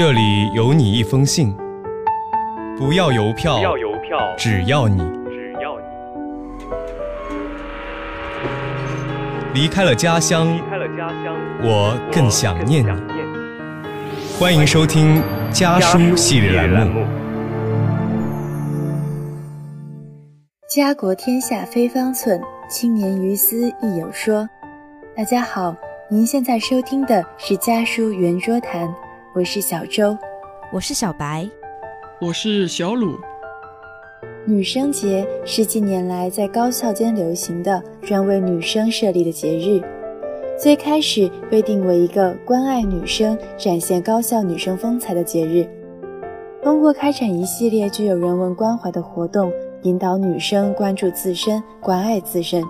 这里有你一封信，不要邮票，不要邮票，只要你只要你离开了家乡，离开了家乡，我更想念你。我更想念你。欢迎收听家书系列栏目。家国天下非方寸，青年于斯亦有说。大家好，您现在收听的是家书圆桌谈，我是小周。我是小白，我是小鲁，女生节是近年来在高校间流行的专为女生设立的节日。最开始被定为一个关爱女生、展现高校女生风采的节日。通过开展一系列具有人文关怀的活动，引导女生关注自身、关爱自身，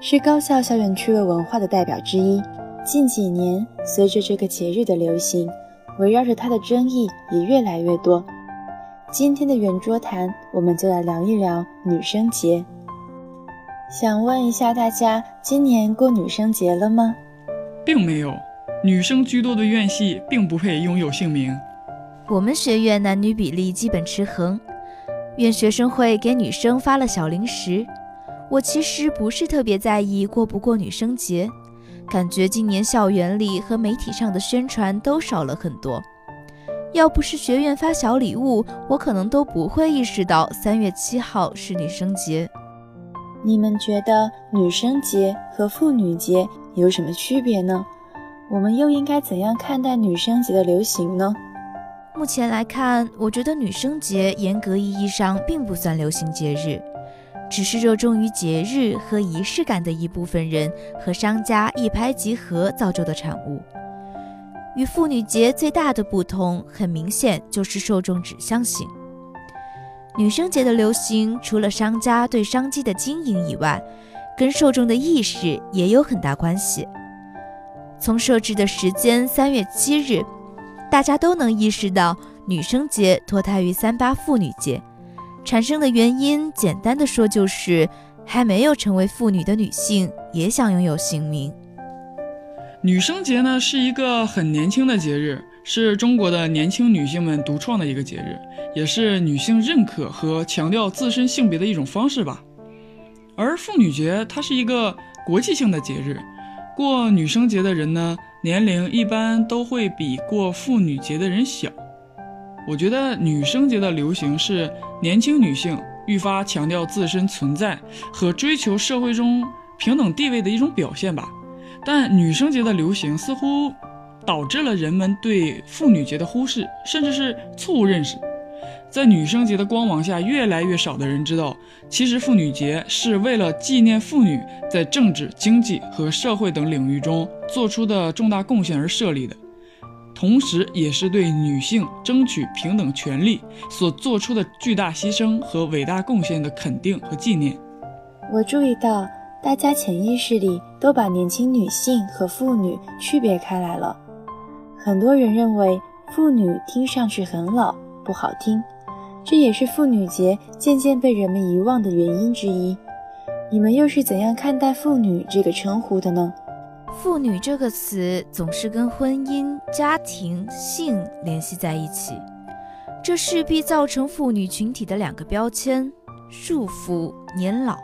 是高校校园趣味文化的代表之一。近几年，随着这个节日的流行，围绕着它的争议也越来越多。今天的圆桌谈，我们就来聊一聊女生节。想问一下大家，今年过女生节了吗？并没有女生居多的院系并不配拥有姓名。我们学院男女比例基本持衡，院学生会给女生发了小零食。我其实不是特别在意过不过女生节，感觉今年校园里和媒体上的宣传都少了很多。要不是学院发小礼物，我可能都不会意识到三月七号是女生节。你们觉得女生节和妇女节有什么区别呢？我们又应该怎样看待女生节的流行呢？目前来看，我觉得女生节严格意义上并不算流行节日，只是热衷于节日和仪式感的一部分人和商家一拍即合造就的产物。与妇女节最大的不同，很明显就是受众指向性。女生节的流行，除了商家对商机的经营以外，跟受众的意识也有很大关系。从设置的时间三月七日，大家都能意识到女生节脱胎于三八妇女节，产生的原因，简单的说就是还没有成为妇女的女性也想拥有姓名。女生节呢是一个很年轻的节日，是中国的年轻女性们独创的一个节日，也是女性认可和强调自身性别的一种方式吧。而妇女节它是一个国际性的节日，过女生节的人呢，年龄一般都会比过妇女节的人小。我觉得女生节的流行是年轻女性愈发强调自身存在和追求社会中平等地位的一种表现吧。但女生节的流行似乎导致了人们对妇女节的忽视，甚至是错误认识。在女生节的光芒下，越来越少的人知道，其实妇女节是为了纪念妇女在政治、经济和社会等领域中做出的重大贡献而设立的，同时也是对女性争取平等权利所做出的巨大牺牲和伟大贡献的肯定和纪念。我注意到，大家潜意识里都把年轻女性和妇女区别开来了。很多人认为妇女听上去很老，不好听，这也是妇女节渐渐被人们遗忘的原因之一。你们又是怎样看待“妇女”这个称呼的呢？妇女这个词总是跟婚姻、家庭、性联系在一起，这势必造成妇女群体的两个标签：束缚、年老。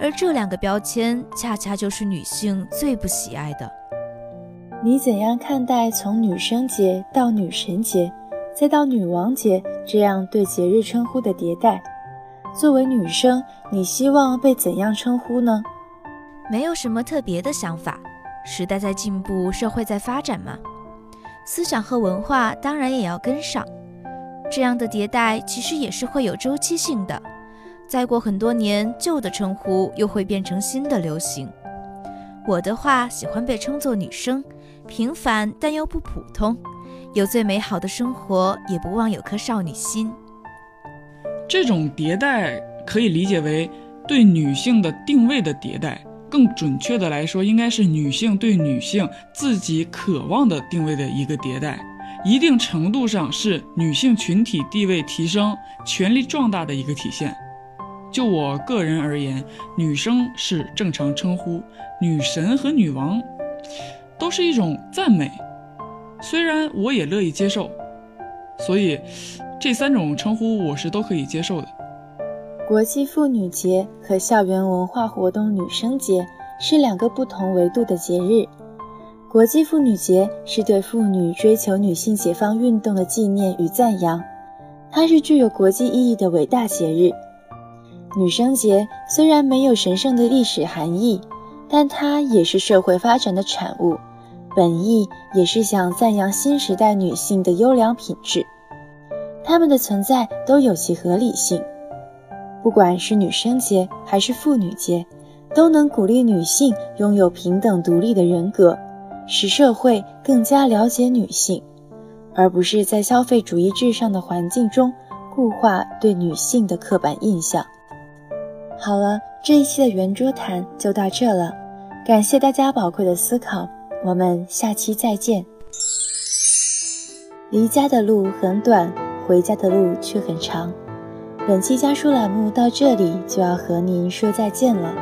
而这两个标签恰恰就是女性最不喜爱的。你怎样看待从女生节到女神节，再到女王节这样对节日称呼的迭代？作为女生，你希望被怎样称呼呢？没有什么特别的想法。时代在进步，社会在发展嘛，思想和文化当然也要跟上。这样的迭代其实也是会有周期性的。再过很多年，旧的称呼又会变成新的流行。我的话，喜欢被称作女生，平凡但又不普通，有最美好的生活，也不忘有颗少女心。这种迭代可以理解为对女性的定位的迭代，更准确的来说，应该是女性对女性自己渴望的定位的一个迭代，一定程度上是女性群体地位提升、权力壮大的一个体现。就我个人而言，女生是正常称呼，女神和女王都是一种赞美。虽然我也乐意接受，所以这三种称呼我是都可以接受的。国际妇女节和校园文化活动女生节是两个不同维度的节日。国际妇女节是对妇女追求女性解放运动的纪念与赞扬，它是具有国际意义的伟大节日。女生节虽然没有神圣的历史含义，但它也是社会发展的产物，本意也是想赞扬新时代女性的优良品质。她们的存在都有其合理性。不管是女生节还是妇女节，都能鼓励女性拥有平等独立的人格。使社会更加了解女性，而不是在消费主义至上的环境中固化对女性的刻板印象。好了，这一期的圆桌谈就到这了，感谢大家宝贵的思考，我们下期再见。离家的路很短，回家的路却很长。本期家书栏目到这里就要和您说再见了，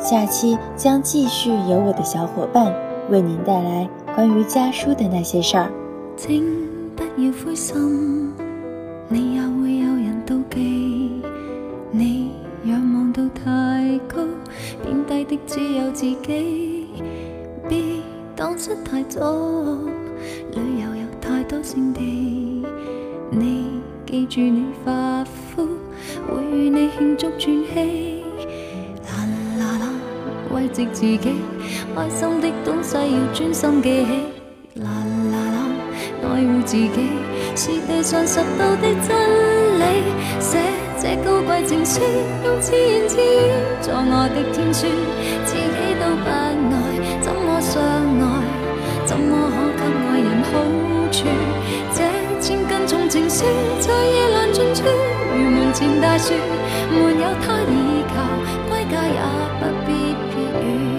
下期将继续由我的小伙伴。为您带来关于家书的那些事儿。请不要灰心，你也会有人妒忌。你仰望到太高，贬低的只有自己。别荡失太早，旅游有太多胜地。你记住，你发与你庆祝转机。慰藉自己，开心的东西要专心记起。啦啦啦，爱护自己是地上拾到的真理。写这高贵情书，用自言自语作我的天书。自己都不爱，怎么相爱？怎么可给爱人好处？这千斤重情书，大树，没有他倚靠，归家也不必。雨。